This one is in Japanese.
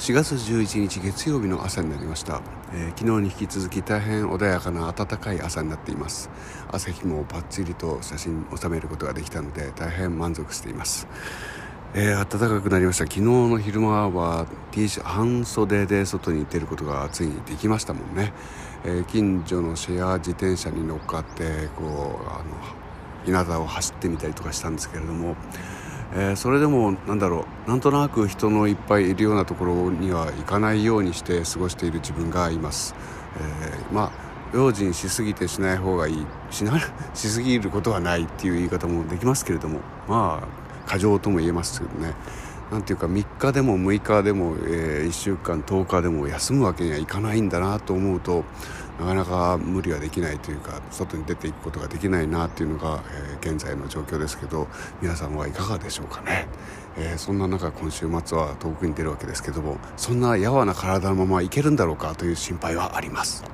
4月11日月曜日の朝になりました、えー、昨日に引き続き大変穏やかな暖かい朝になっています。朝日もバッチリと写真収めることができたので大変満足しています、えー、暖かくなりました。昨日の昼間は T シャ半袖で外に出ることがついにできましたもんね、えー、近所のシェア自転車に乗っかってこうあの日向を走ってみたりとかしたんですけれどもえー、それでもなんだろうなんとなく人のいっぱいいるようなところには行かないようにして過ごしている自分がいます、えー、まあ用心しすぎてしない方がいい。しな しすぎることはないっていう言い方もできますけれども。まあ過剰とも言えますけどね。なんていうか3日でも6日でも、えー、1週間10日でも休むわけにはいかないんだなと思うとなかなか無理はできないというか外に出ていくことができないなっていうのが、えー、現在の状況ですけど皆さんはいかがでしょうかね、えー、そんな中今週末は遠くに出るわけですけどもそんなやわな体のままいけるんだろうかという心配はあります。